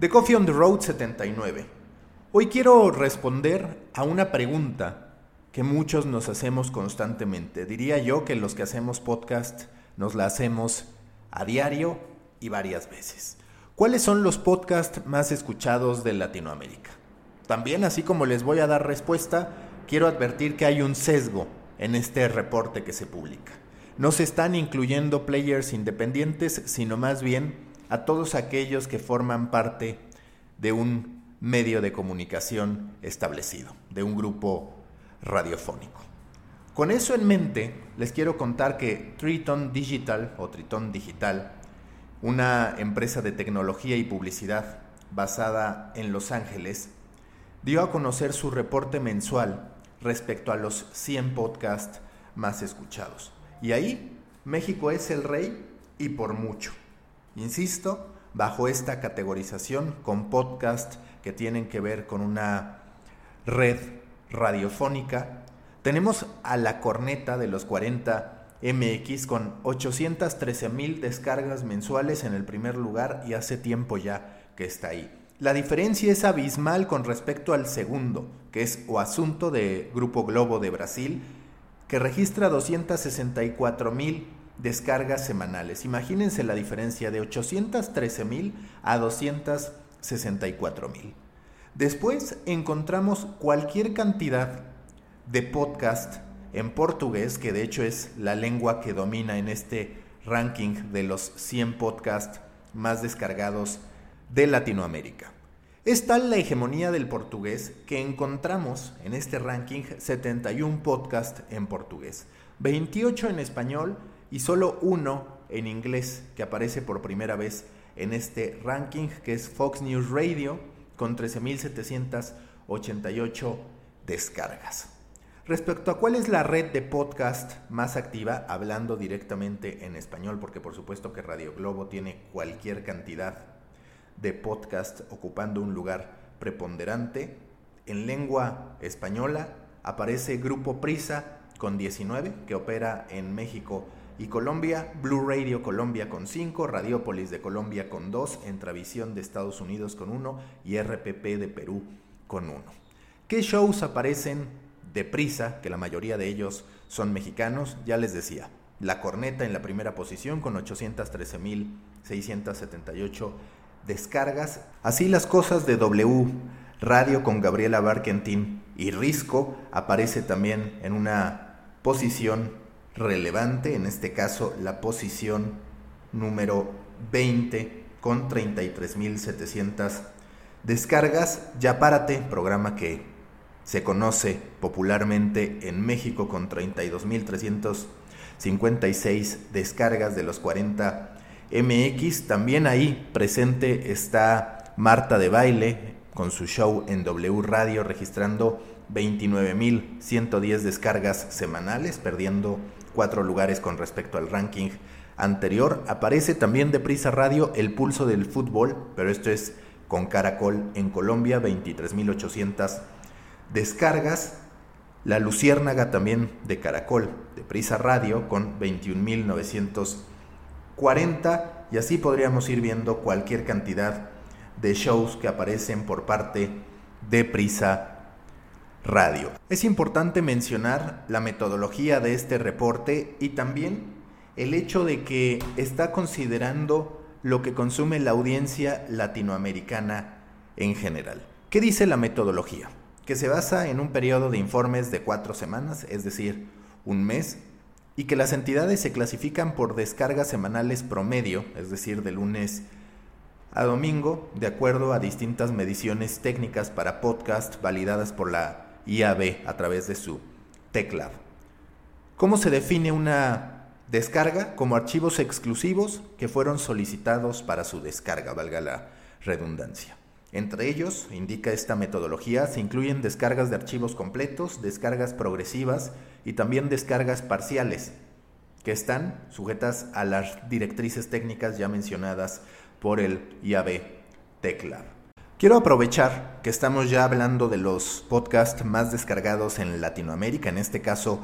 The Coffee on the Road 79. Hoy quiero responder a una pregunta que muchos nos hacemos constantemente. Diría yo que los que hacemos podcast nos la hacemos a diario y varias veces. ¿Cuáles son los podcasts más escuchados de Latinoamérica? También, así como les voy a dar respuesta, quiero advertir que hay un sesgo en este reporte que se publica. No se están incluyendo players independientes, sino más bien a todos aquellos que forman parte de un medio de comunicación establecido, de un grupo radiofónico. Con eso en mente, les quiero contar que Triton Digital o Triton Digital, una empresa de tecnología y publicidad basada en Los Ángeles, dio a conocer su reporte mensual respecto a los 100 podcasts más escuchados. Y ahí México es el rey y por mucho. Insisto, bajo esta categorización con podcasts que tienen que ver con una red radiofónica, tenemos a la corneta de los 40 MX con 813 mil descargas mensuales en el primer lugar y hace tiempo ya que está ahí. La diferencia es abismal con respecto al segundo, que es O Asunto de Grupo Globo de Brasil, que registra 264 mil descargas semanales. Imagínense la diferencia de 813 mil a 264 mil. Después encontramos cualquier cantidad de podcast en portugués, que de hecho es la lengua que domina en este ranking de los 100 podcasts más descargados de Latinoamérica. Es tal la hegemonía del portugués que encontramos en este ranking 71 podcasts en portugués, 28 en español y solo uno en inglés que aparece por primera vez en este ranking que es Fox News Radio con 13.788 descargas. Respecto a cuál es la red de podcast más activa, hablando directamente en español, porque por supuesto que Radio Globo tiene cualquier cantidad de podcast ocupando un lugar preponderante, en lengua española aparece Grupo Prisa con 19, que opera en México y Colombia, Blue Radio Colombia con 5, Radiopolis de Colombia con 2, Entravisión de Estados Unidos con 1 y RPP de Perú con 1. ¿Qué shows aparecen de prisa, que la mayoría de ellos son mexicanos? Ya les decía, La Corneta en la primera posición con 813.678 descargas. Así las cosas de W Radio con Gabriela Barkentin y Risco aparece también en una posición relevante, en este caso la posición número 20 con 33.700 descargas. Ya párate, programa que se conoce popularmente en México con 32.356 descargas de los 40 MX. También ahí presente está Marta de Baile con su show en W Radio registrando 29.110 descargas semanales, perdiendo cuatro lugares con respecto al ranking anterior. Aparece también de Prisa Radio El Pulso del Fútbol, pero esto es con Caracol en Colombia, 23.800 descargas. La Luciérnaga también de Caracol, de Prisa Radio, con 21.940. Y así podríamos ir viendo cualquier cantidad de shows que aparecen por parte de Prisa radio. Es importante mencionar la metodología de este reporte y también el hecho de que está considerando lo que consume la audiencia latinoamericana en general. ¿Qué dice la metodología? Que se basa en un periodo de informes de cuatro semanas, es decir, un mes, y que las entidades se clasifican por descargas semanales promedio, es decir, de lunes a domingo, de acuerdo a distintas mediciones técnicas para podcast validadas por la IAB a través de su TecLab. ¿Cómo se define una descarga? Como archivos exclusivos que fueron solicitados para su descarga, valga la redundancia. Entre ellos, indica esta metodología, se incluyen descargas de archivos completos, descargas progresivas y también descargas parciales, que están sujetas a las directrices técnicas ya mencionadas por el IAB TecLab. Quiero aprovechar que estamos ya hablando de los podcasts más descargados en Latinoamérica, en este caso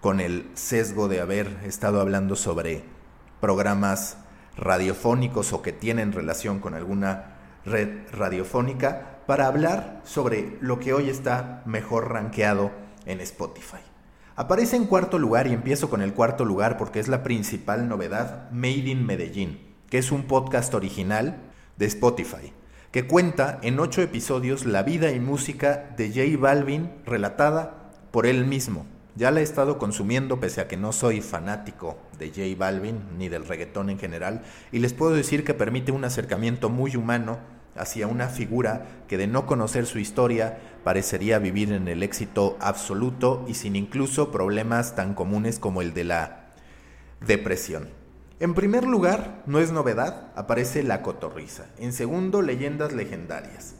con el sesgo de haber estado hablando sobre programas radiofónicos o que tienen relación con alguna red radiofónica para hablar sobre lo que hoy está mejor rankeado en Spotify. Aparece en cuarto lugar y empiezo con el cuarto lugar porque es la principal novedad Made in Medellín, que es un podcast original de Spotify, que cuenta en ocho episodios la vida y música de J Balvin relatada por él mismo. Ya la he estado consumiendo pese a que no soy fanático de J Balvin ni del reggaetón en general y les puedo decir que permite un acercamiento muy humano hacia una figura que de no conocer su historia parecería vivir en el éxito absoluto y sin incluso problemas tan comunes como el de la depresión. En primer lugar, no es novedad, aparece La Cotorriza. En segundo, Leyendas Legendarias.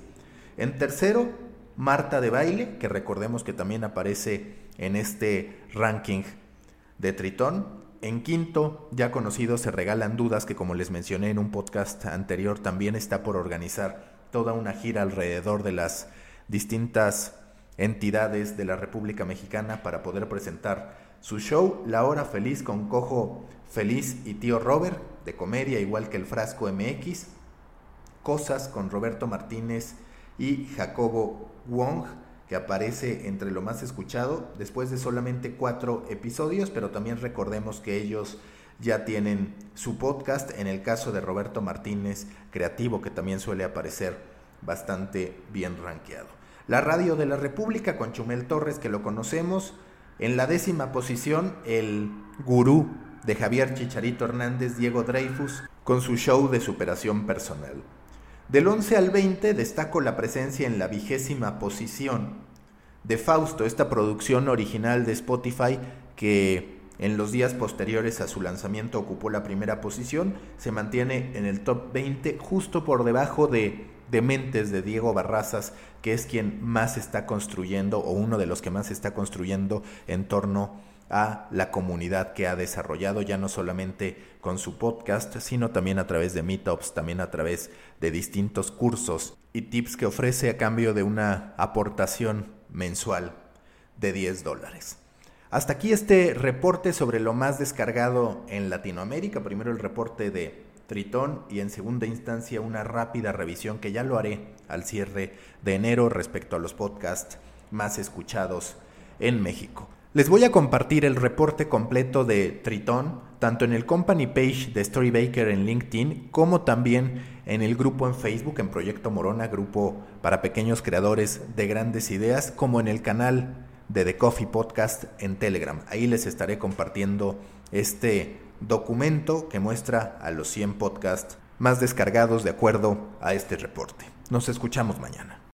En tercero, Marta de Baile, que recordemos que también aparece en este ranking de Tritón. En quinto, ya conocido, se regalan dudas, que como les mencioné en un podcast anterior, también está por organizar toda una gira alrededor de las distintas entidades de la República Mexicana para poder presentar su show La Hora Feliz con Cojo Feliz y Tío Robert, de comedia igual que el Frasco MX, Cosas con Roberto Martínez y Jacobo Wong, que aparece entre lo más escuchado después de solamente cuatro episodios, pero también recordemos que ellos ya tienen su podcast, en el caso de Roberto Martínez, creativo, que también suele aparecer bastante bien rankeado. La Radio de la República con Chumel Torres, que lo conocemos, en la décima posición, el gurú de Javier Chicharito Hernández, Diego Dreyfus, con su show de superación personal. Del 11 al 20 destaco la presencia en la vigésima posición de Fausto, esta producción original de Spotify que en los días posteriores a su lanzamiento ocupó la primera posición, se mantiene en el top 20 justo por debajo de Dementes de Diego Barrazas, que es quien más está construyendo o uno de los que más está construyendo en torno a la comunidad que ha desarrollado ya no solamente con su podcast, sino también a través de meetups, también a través de distintos cursos y tips que ofrece a cambio de una aportación mensual de 10 dólares. Hasta aquí este reporte sobre lo más descargado en Latinoamérica. Primero el reporte de Tritón y en segunda instancia una rápida revisión que ya lo haré al cierre de enero respecto a los podcasts más escuchados en México. Les voy a compartir el reporte completo de Tritón, tanto en el company page de Storybaker en LinkedIn, como también en el grupo en Facebook, en Proyecto Morona, grupo para pequeños creadores de grandes ideas, como en el canal de The Coffee Podcast en Telegram. Ahí les estaré compartiendo este documento que muestra a los 100 podcasts más descargados de acuerdo a este reporte. Nos escuchamos mañana.